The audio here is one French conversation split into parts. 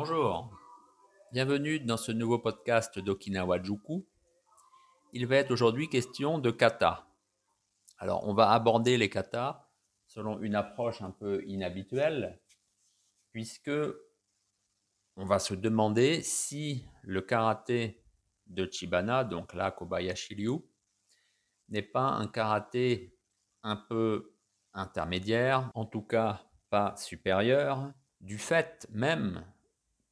Bonjour, bienvenue dans ce nouveau podcast d'Okinawa Juku. Il va être aujourd'hui question de kata. Alors, on va aborder les katas selon une approche un peu inhabituelle, puisque on va se demander si le karaté de Chibana, donc là Kobayashi Ryu, n'est pas un karaté un peu intermédiaire, en tout cas pas supérieur, du fait même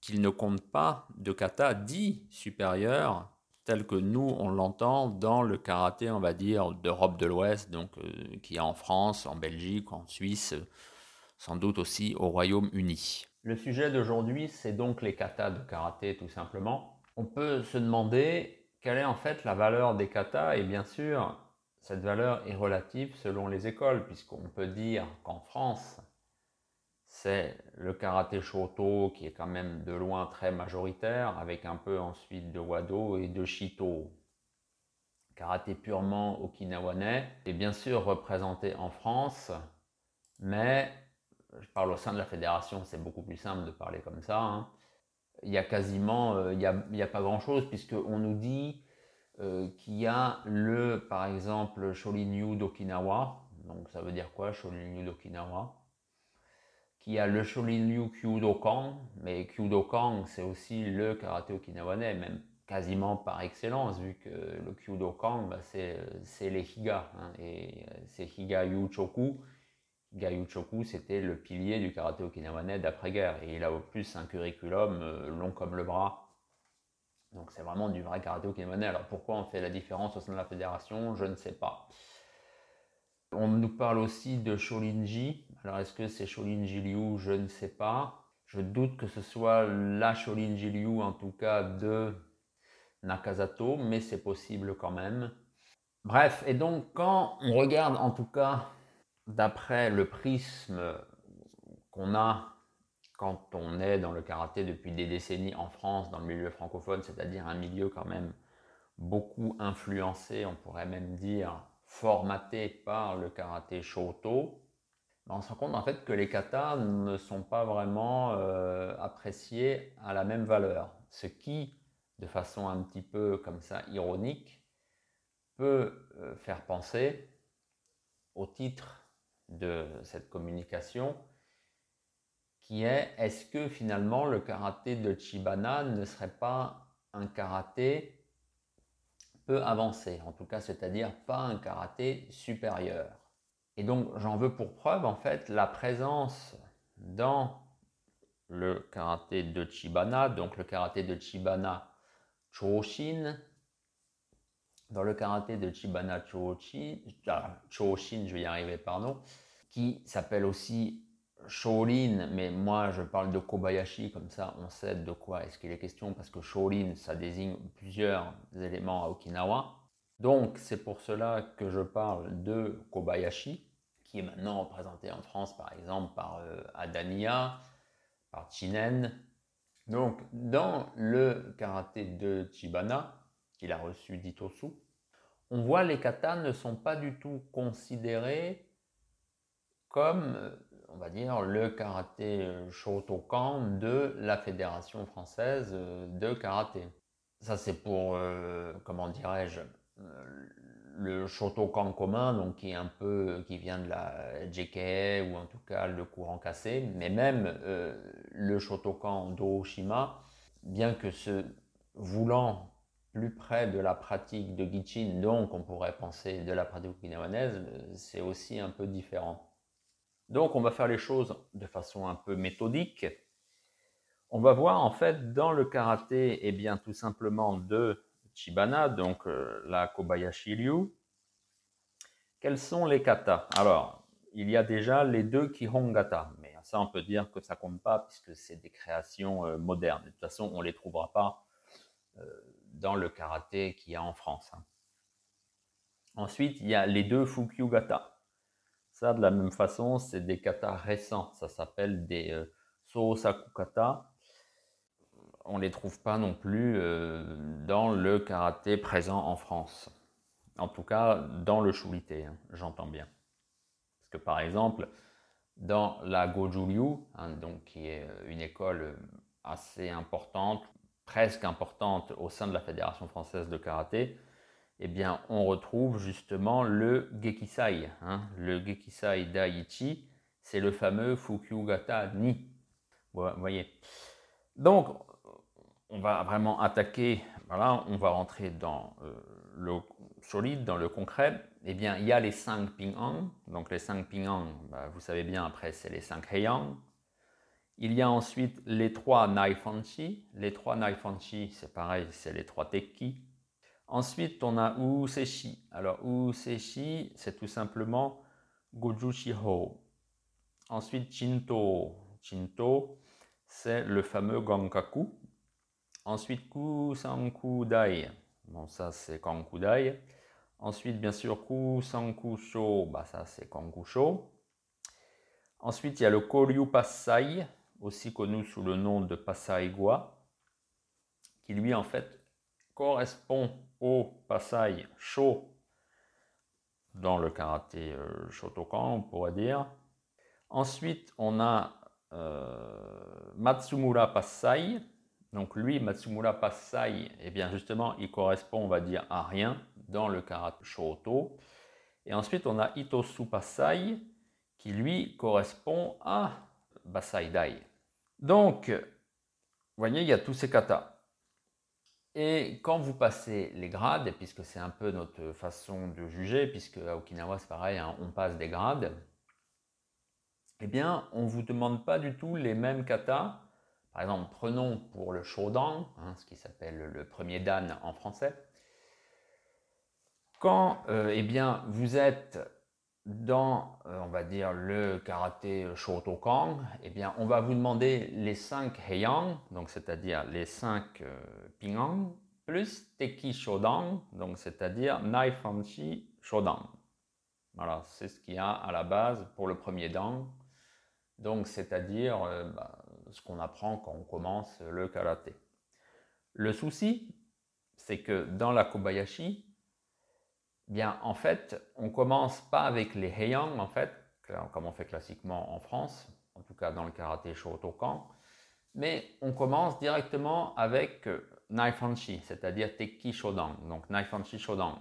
qu'il ne compte pas de kata dit supérieur tel que nous on l'entend dans le karaté, on va dire, d'Europe de l'Ouest, donc euh, qui est en France, en Belgique, en Suisse, sans doute aussi au Royaume-Uni. Le sujet d'aujourd'hui, c'est donc les katas de karaté tout simplement. On peut se demander quelle est en fait la valeur des katas et bien sûr, cette valeur est relative selon les écoles puisqu'on peut dire qu'en France, c'est le karaté shoto qui est quand même de loin très majoritaire, avec un peu ensuite de wado et de shito. Karaté purement okinawanais est bien sûr représenté en France, mais je parle au sein de la fédération, c'est beaucoup plus simple de parler comme ça. Hein. Il y a quasiment, euh, il n'y a, a, pas grand chose puisqu'on nous dit euh, qu'il y a le, par exemple, Shorinryu d'Okinawa. Donc ça veut dire quoi, Shorinryu d'Okinawa? Qui a le Shorin-ryu Kyudokan, mais Kyudokan c'est aussi le karaté okinawanais, même quasiment par excellence, vu que le Kyudokan bah, c'est les Higa, hein, et euh, c'est Higa Yuchoku. Higa Yuchoku c'était le pilier du karaté okinawanais d'après-guerre, et il a au plus un curriculum euh, long comme le bras. Donc c'est vraiment du vrai karaté okinawanais. Alors pourquoi on fait la différence au sein de la fédération? Je ne sais pas. On nous parle aussi de Shorinji. Alors est-ce que c'est Shorinji Liu? Je ne sais pas. Je doute que ce soit la Shorinji Liu, en tout cas de Nakazato, mais c'est possible quand même. Bref, et donc quand on regarde en tout cas d'après le prisme qu'on a quand on est dans le karaté depuis des décennies en France, dans le milieu francophone, c'est-à-dire un milieu quand même beaucoup influencé, on pourrait même dire formaté par le karaté Shoto, on se rend compte en fait que les katas ne sont pas vraiment euh, appréciés à la même valeur. Ce qui, de façon un petit peu comme ça ironique, peut euh, faire penser au titre de cette communication qui est est-ce que finalement le karaté de Chibana ne serait pas un karaté peu avancé, en tout cas, c'est-à-dire pas un karaté supérieur. Et donc, j'en veux pour preuve, en fait, la présence dans le karaté de Chibana, donc le karaté de Chibana Choshin, dans le karaté de Chibana Choshin, ah, je vais y arriver, pardon, qui s'appelle aussi Shaolin, mais moi je parle de Kobayashi, comme ça on sait de quoi est-ce qu'il est question, parce que Shaolin ça désigne plusieurs éléments à Okinawa. Donc c'est pour cela que je parle de Kobayashi, qui est maintenant représenté en France par exemple par euh, Adania, par Chinen. Donc dans le karaté de Chibana, qu'il a reçu d'Itosu, on voit les katas ne sont pas du tout considérés comme euh, on va dire, le karaté euh, Shotokan de la Fédération française euh, de karaté. Ça, c'est pour, comment dirais-je, le Shotokan commun, donc qui est un peu, qui vient de la JKA ou en tout cas le courant cassé, mais même le Shotokan d'Oshima, bien que ce voulant plus près de la pratique de Gichin, donc on pourrait penser de la pratique okinawanaise, c'est aussi un peu différent. Donc on va faire les choses de façon un peu méthodique. On va voir en fait dans le karaté, eh bien tout simplement de Chibana, donc euh, la Kobayashi Ryu, quels sont les katas? Alors, il y a déjà les deux Kihongata, mais ça on peut dire que ça compte pas puisque c'est des créations euh, modernes. De toute façon, on les trouvera pas euh, dans le karaté qu'il y a en France. Hein. Ensuite, il y a les deux Fukyugata. Ça, de la même façon, c'est des katas récents. Ça s'appelle des euh, kata. On ne les trouve pas non plus euh, dans le karaté présent en France. En tout cas, dans le shurite, hein, j'entends bien. Parce que par exemple, dans la Goju-ryu, hein, donc qui est euh, une école assez importante, presque importante au sein de la Fédération française de karaté, eh bien, on retrouve justement le Gekisai. Hein. Le Gekisai Daiichi, c'est le fameux Fukyugata Ni. Vous voyez. Donc, on va vraiment attaquer, voilà, on va rentrer dans euh, le solide, dans le concret. Eh bien, il y a les 5 Ping-An. Donc, les 5 Ping-An, bah, vous savez bien, après, c'est les 5 Heian. Il y a ensuite les 3 Naifanchi. Les 3 Naifanchi, c'est pareil, c'est les 3 Tekki. Ensuite, on a Useshi. Alors, Useshi, c'est tout simplement Goju Ensuite, Shinto. Shinto, c'est le fameux Gankaku. Ensuite, Kusanku Dai. Bon, ça, c'est Kankudai. Ensuite, bien sûr, Kusanku Sho. Bah, ça, c'est Kankusho. Ensuite, il y a le Koryu Passai, aussi connu sous le nom de Gua, qui lui, en fait, correspond au Pasai Sho dans le karaté euh, Shotokan, on pourrait dire. Ensuite, on a euh, Matsumura Pasai. Donc lui, Matsumura Pasai, eh bien justement, il correspond, on va dire, à rien dans le karaté Shoto. Et ensuite, on a Itosu Pasai, qui lui correspond à Basai Dai. Donc, vous voyez, il y a tous ces katas. Et quand vous passez les grades, puisque c'est un peu notre façon de juger, puisque à Okinawa c'est pareil, hein, on passe des grades, eh bien, on ne vous demande pas du tout les mêmes katas. Par exemple, prenons pour le Shodan, hein, ce qui s'appelle le premier dan en français. Quand euh, eh bien, vous êtes dans, euh, on va dire, le karaté Shotokan, eh bien, on va vous demander les 5 Heian, donc c'est-à-dire les 5 euh, Pingan, plus Teki Shodan, donc c'est-à-dire Naifanchi Shodan. Voilà, c'est ce qu'il y a à la base pour le premier dan. Donc, c'est-à-dire euh, bah, ce qu'on apprend quand on commence le karaté. Le souci, c'est que dans la Kobayashi, Bien, en fait, on commence pas avec les Heian, en fait, comme on fait classiquement en France, en tout cas dans le karaté Shotokan, mais on commence directement avec euh, Naifanshi, c'est-à-dire Tekki Shodan, donc Naifanshi Shodan.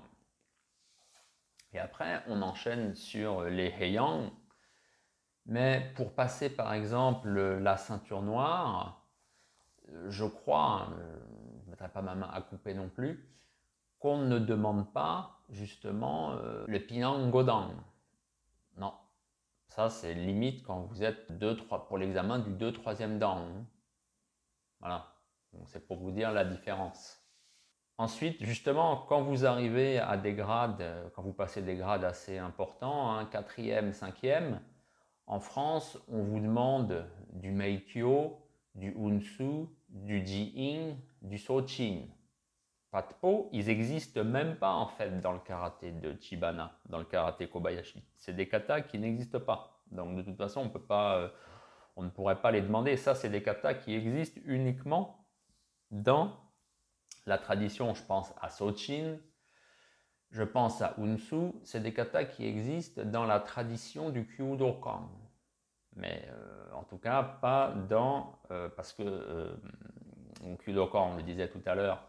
Et après, on enchaîne sur les Heian, mais pour passer par exemple la ceinture noire, je crois, hein, je ne mettrai pas ma main à couper non plus, qu'on ne demande pas justement euh, le Pinang Godan. Non, ça c'est limite quand vous êtes 2, 3, pour l'examen du 2 3e dan. Hein. Voilà, c'est pour vous dire la différence. Ensuite, justement, quand vous arrivez à des grades, euh, quand vous passez des grades assez importants, hein, 4e, 5e, en France, on vous demande du Meikyo, du Unsu, du Ji-In, du Sochin ils n'existent même pas en fait dans le karaté de Chibana, dans le karaté Kobayashi. C'est des katas qui n'existent pas. Donc de toute façon, euh, on ne pourrait pas les demander. Ça, c'est des katas qui existent uniquement dans la tradition. Je pense à Sochin, je pense à Unsu. C'est des katas qui existent dans la tradition du Kyudokan. Mais euh, en tout cas, pas dans euh, parce que Kyudokan, on le disait tout à l'heure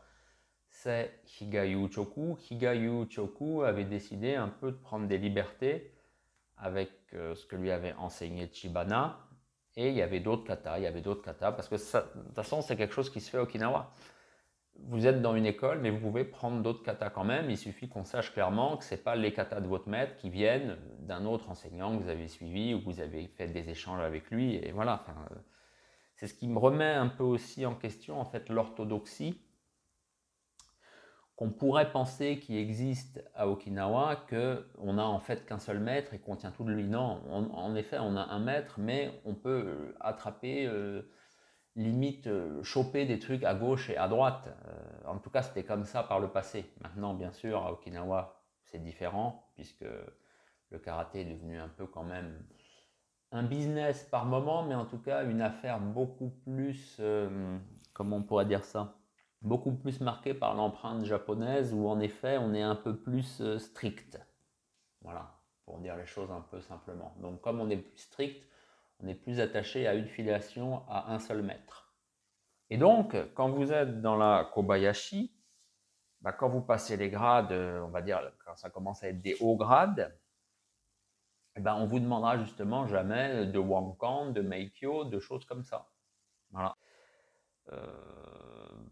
c'est Higayu Choku. Higayu Choku avait décidé un peu de prendre des libertés avec euh, ce que lui avait enseigné Chibana. Et il y avait d'autres katas, il y avait d'autres katas, parce que de toute façon, c'est quelque chose qui se fait à Okinawa. Vous êtes dans une école, mais vous pouvez prendre d'autres katas quand même. Il suffit qu'on sache clairement que ce n'est pas les katas de votre maître qui viennent d'un autre enseignant que vous avez suivi ou que vous avez fait des échanges avec lui. Et voilà. Euh, c'est ce qui me remet un peu aussi en question, en fait, l'orthodoxie qu'on pourrait penser qu'il existe à Okinawa, qu'on a en fait qu'un seul maître et qu'on tient tout de lui. Non, en effet, on a un maître, mais on peut euh, attraper, euh, limite, euh, choper des trucs à gauche et à droite. en tout cas, c'était comme ça par le passé. Maintenant, bien sûr, à Okinawa, c'est différent, puisque le karaté est devenu un peu quand même un business par moment, mais en tout cas une affaire beaucoup plus, comment on pourrait dire ça? Beaucoup plus marqué par l'empreinte japonaise où en effet on est un peu plus euh, strict. Voilà, pour dire les choses un peu simplement. Donc comme on est plus strict, on est plus attaché à une filiation à un seul maître. Et donc, quand vous êtes dans la Kobayashi, bah, quand vous passez les grades, euh, on va dire, quand ça commence à être des hauts grades, eh ben, on vous demandera justement jamais de Wankan, de Meikyo, de choses comme ça. Voilà. Euh,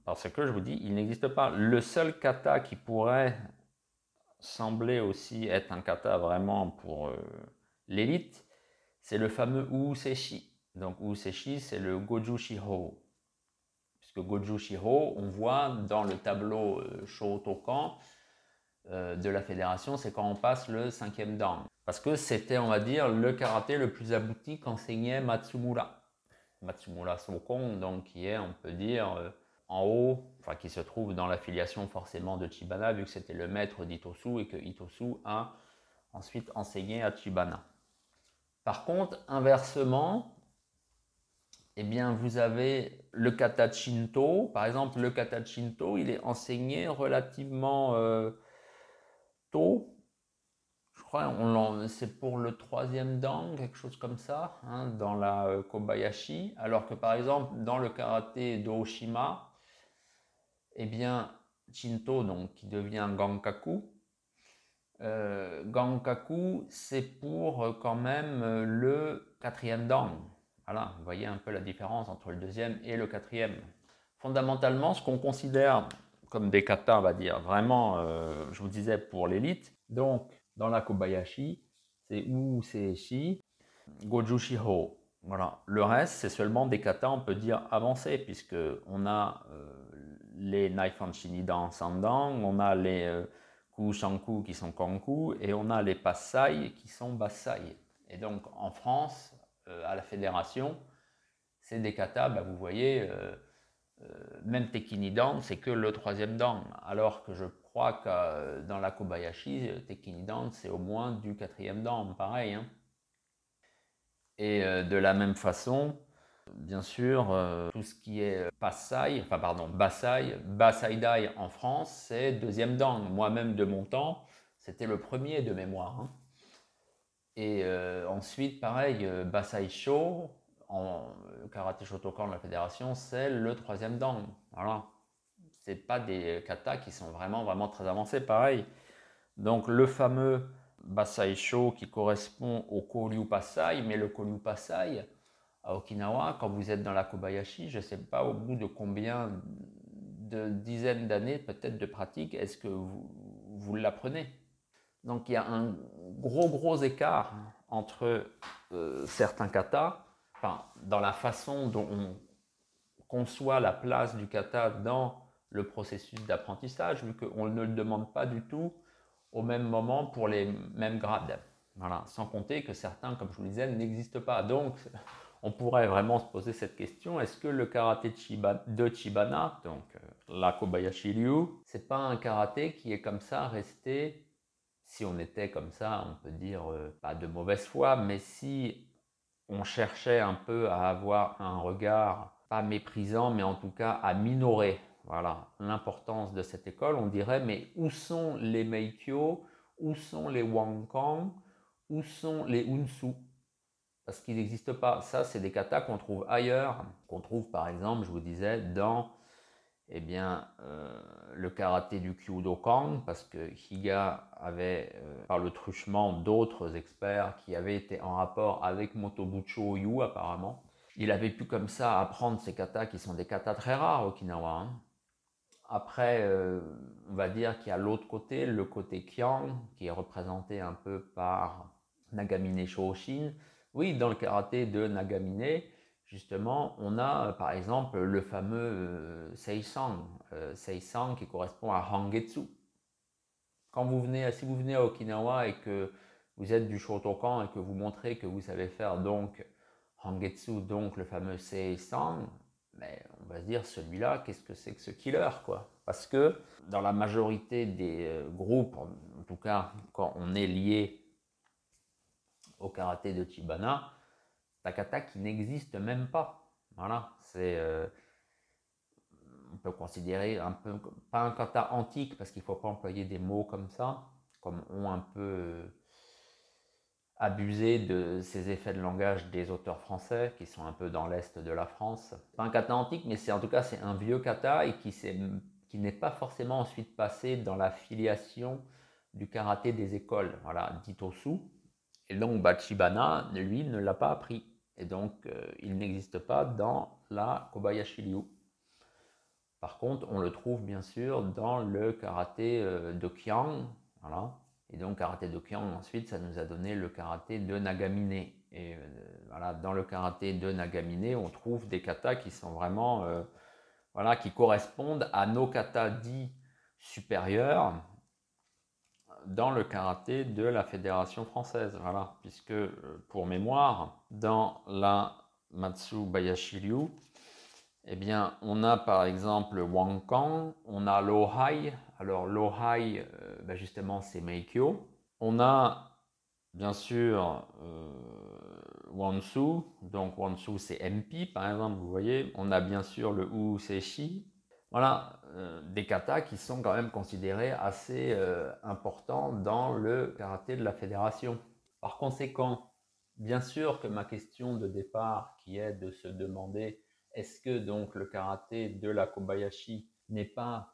parce que je vous dis, il n'existe pas. Le seul kata qui pourrait sembler aussi être un kata vraiment pour euh, l'élite, c'est le fameux Uuseshi. Donc Uuseshi, c'est le Goju Shiho. Puisque Goju Shiho, on voit dans le tableau euh, Shotokan euh, de la fédération, c'est quand on passe le cinquième dan. Parce que c'était, on va dire, le karaté le plus abouti qu'enseignait Matsumura. Matsumura Sokon, donc qui est, on peut dire, en haut, enfin qui se trouve dans l'affiliation forcément de Chibana, vu que c'était le maître d'Itosu et que Itosu a ensuite enseigné à Chibana. Par contre, inversement, eh bien, vous avez le kata Shinto. Par exemple, le kata Shinto, il est enseigné relativement euh, tôt c'est pour le troisième dan, quelque chose comme ça, hein, dans la euh, Kobayashi. Alors que par exemple, dans le karaté d'Oshima, eh bien, Shinto, donc, qui devient Gankaku, euh, Gankaku, c'est pour euh, quand même le quatrième dan. Voilà, vous voyez un peu la différence entre le deuxième et le quatrième. Fondamentalement, ce qu'on considère comme des katas, on va dire, vraiment, je vous disais, pour l'élite. Donc, dans la Kobayashi, c'est Ou Seishi, Goju Shiho. Voilà. Le reste, c'est seulement des katas, on peut dire avancés, puisque on a euh, les Naifan Shinidan Sandan, on a les euh, Kushanku qui sont Kanku, et on a les Passai qui sont Basai. Et donc en France, euh, à la fédération, c'est des katas, bah, vous voyez, euh, même Tekinidan, c'est que le troisième dan, alors que je crois que euh, dans la Kobayashi, euh, Tekinidan, c'est au moins du quatrième dan, pareil. Hein. Et euh, de la même façon, bien sûr, tout ce qui est Pasai, enfin pardon, Basai, Basaidai en France, c'est deuxième dan. Moi-même de mon temps, c'était le premier de mémoire. Hein. Et ensuite, pareil, Basai Sho, en karaté Shotokan de la fédération, c'est le troisième dan. Voilà c'est pas des katas qui sont vraiment, vraiment très avancés, pareil. Donc le fameux Basai Sho qui correspond au Koryu Pasai, mais le Koryu Pasai à Okinawa, quand vous êtes dans la Kobayashi, je ne sais pas au bout de combien de dizaines d'années peut-être de pratique, est-ce que vous, l'apprenez? Donc il y a un gros gros écart entre euh, certains katas, enfin, dans la façon dont on conçoit la place du kata dans le processus d'apprentissage, vu qu'on ne le demande pas du tout au même moment pour les mêmes grades. Voilà. Sans compter que certains, comme je vous le disais, n'existent pas. Donc, on pourrait vraiment se poser cette question est-ce que le karaté de Chibana, donc euh, la Kobayashi Ryu, c'est pas un karaté qui est comme ça resté Si on était comme ça, on peut dire euh, pas de mauvaise foi, mais si on cherchait un peu à avoir un regard pas méprisant, mais en tout cas à minorer voilà l'importance de cette école. On dirait, mais où sont les Meikyo Où sont les Wankang Où sont les Unsu Parce qu'ils n'existent pas. Ça, c'est des katas qu'on trouve ailleurs, qu'on trouve par exemple, je vous disais, dans eh bien, euh, le karaté du Kyudokan, parce que Higa avait, euh, par le truchement d'autres experts qui avaient été en rapport avec Motobucho Oyu apparemment, il avait pu comme ça apprendre ces katas qui sont des katas très rares Okinawa. Hein. Après, euh, on va dire qu'il y a l'autre côté, le côté Kiang, qui est représenté un peu par Nagamine Shoshin. Oui, dans le karaté de Nagamine, justement, on a par exemple le fameux euh, Seisang, euh, Seisang qui correspond à Hangetsu. Quand vous venez, si vous venez à Okinawa et que vous êtes du Shotokan et que vous montrez que vous savez faire donc Hangetsu, donc le fameux Seisang, mais on va se dire celui-là, qu'est-ce que c'est que ce killer quoi? Parce que dans la majorité des euh, groupes, en tout cas quand on est lié au karaté de Chibana, Takata qui n'existe même pas. Voilà, c'est euh, on peut considérer un peu pas un kata antique parce qu'il ne faut pas employer des mots comme ça, comme ont un peu abuser de ces effets de langage des auteurs français qui sont un peu dans l'est de la France. Pas un kata antique, mais c'est en tout cas c'est un vieux kata et qui, n'est pas forcément ensuite passé dans la filiation du karaté des écoles, voilà, Ditosu. Et donc Bachibana, lui, ne l'a pas appris. Et donc, euh, il n'existe pas dans la Kobayashi Ryu. Par contre, on le trouve bien sûr dans le karaté euh, de Kyang. Et donc, karaté de Kyang, ensuite, ça nous a donné le karaté de Nagamine. Et euh, voilà, dans le karaté de Nagamine, on trouve des katas qui sont vraiment, voilà, qui correspondent à nos katas dits supérieurs, dans le karaté de la Fédération française. Voilà, puisque euh, pour mémoire, dans la Matsu Bayashi Ryu, eh bien, on a par exemple Wang Kang, on a Lohai. Alors, Lohai, euh, ben justement, c'est Meikyo. On a, bien sûr, euh, Wansu. Donc, Wansu, c'est MP, par exemple, vous voyez. On a bien sûr le U Seishi. Voilà, euh, des katas qui sont quand même considérés assez euh, importants dans le karaté de la fédération. Par conséquent, bien sûr que ma question de départ qui est de se demander est-ce que donc le karaté de la Kobayashi n'est pas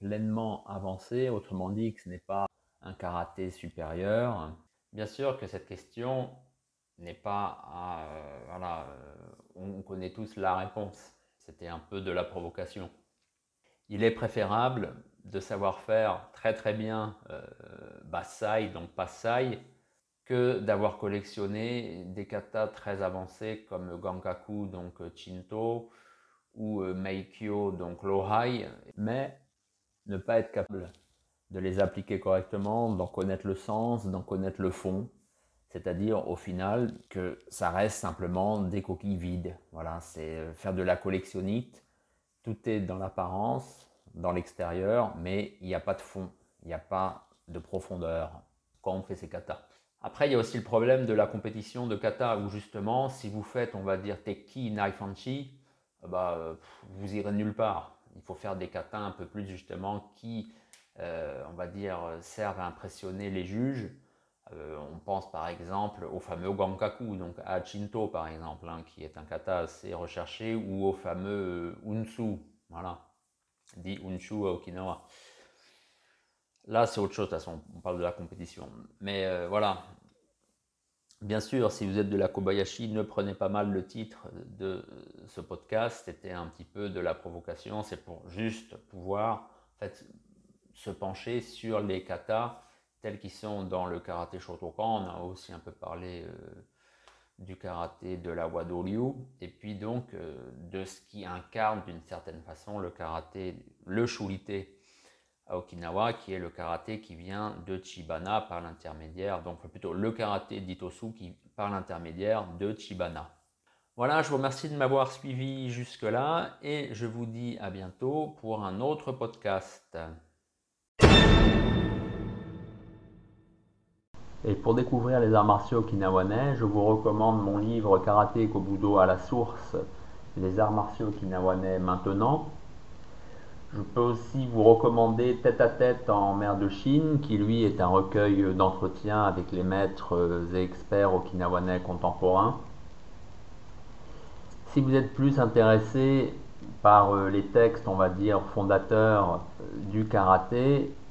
pleinement avancé, autrement dit que ce n'est pas un karaté supérieur, bien sûr que cette question n'est pas... Euh, voilà, on connaît tous la réponse. C'était un peu de la provocation il est préférable de savoir faire très très bien euh, Basai, donc Pasai, que d'avoir collectionné des katas très avancés comme Gankaku, donc Chinto, ou euh, Meikyo, donc Lohai, mais ne pas être capable de les appliquer correctement, d'en connaître le sens, d'en connaître le fond, c'est-à-dire au final que ça reste simplement des coquilles vides. Voilà, c'est faire de la collectionnite tout est dans l'apparence, dans l'extérieur, mais il n'y a pas de fond, il n'y a pas de profondeur quand on fait ces katas. Après, il y a aussi le problème de la compétition de kata, où justement, si vous faites, on va dire, Tekki, Naifanchi, bah, vous irez nulle part. Il faut faire des katas un peu plus, justement, qui, euh, on va dire, servent à impressionner les juges. Euh, on pense par exemple au fameux Gankaku, donc à Chinto par exemple, hein, qui est un kata assez recherché, ou au fameux Unsu, voilà, dit Unshu à Okinawa. Là, c'est autre chose, de toute façon, on parle de la compétition. Mais euh, voilà, bien sûr, si vous êtes de la Kobayashi, ne prenez pas mal le titre de ce podcast, c'était un petit peu de la provocation, c'est pour juste pouvoir se pencher sur les katas tels qu'ils sont dans le karaté Shotokan. On a aussi un peu parlé euh, du karaté de la Wado Ryu, et puis donc euh, de ce qui incarne d'une certaine façon le karaté, le shurite à Okinawa, qui est le karaté qui vient de Chibana par l'intermédiaire, donc plutôt le karaté d'Itosu qui par l'intermédiaire de Chibana. Voilà, je vous remercie de m'avoir suivi jusque-là et je vous dis à bientôt pour un autre podcast. Et pour découvrir les arts martiaux okinawanais, je vous recommande mon livre Karaté Kobudo à la source, les arts martiaux okinawanais maintenant. Je peux aussi vous recommander Tête à tête en mer de Chine, qui lui est un recueil d'entretien avec les maîtres et experts okinawanais contemporains. Si vous êtes plus intéressé par euh, les textes, on va dire, fondateurs du karaté,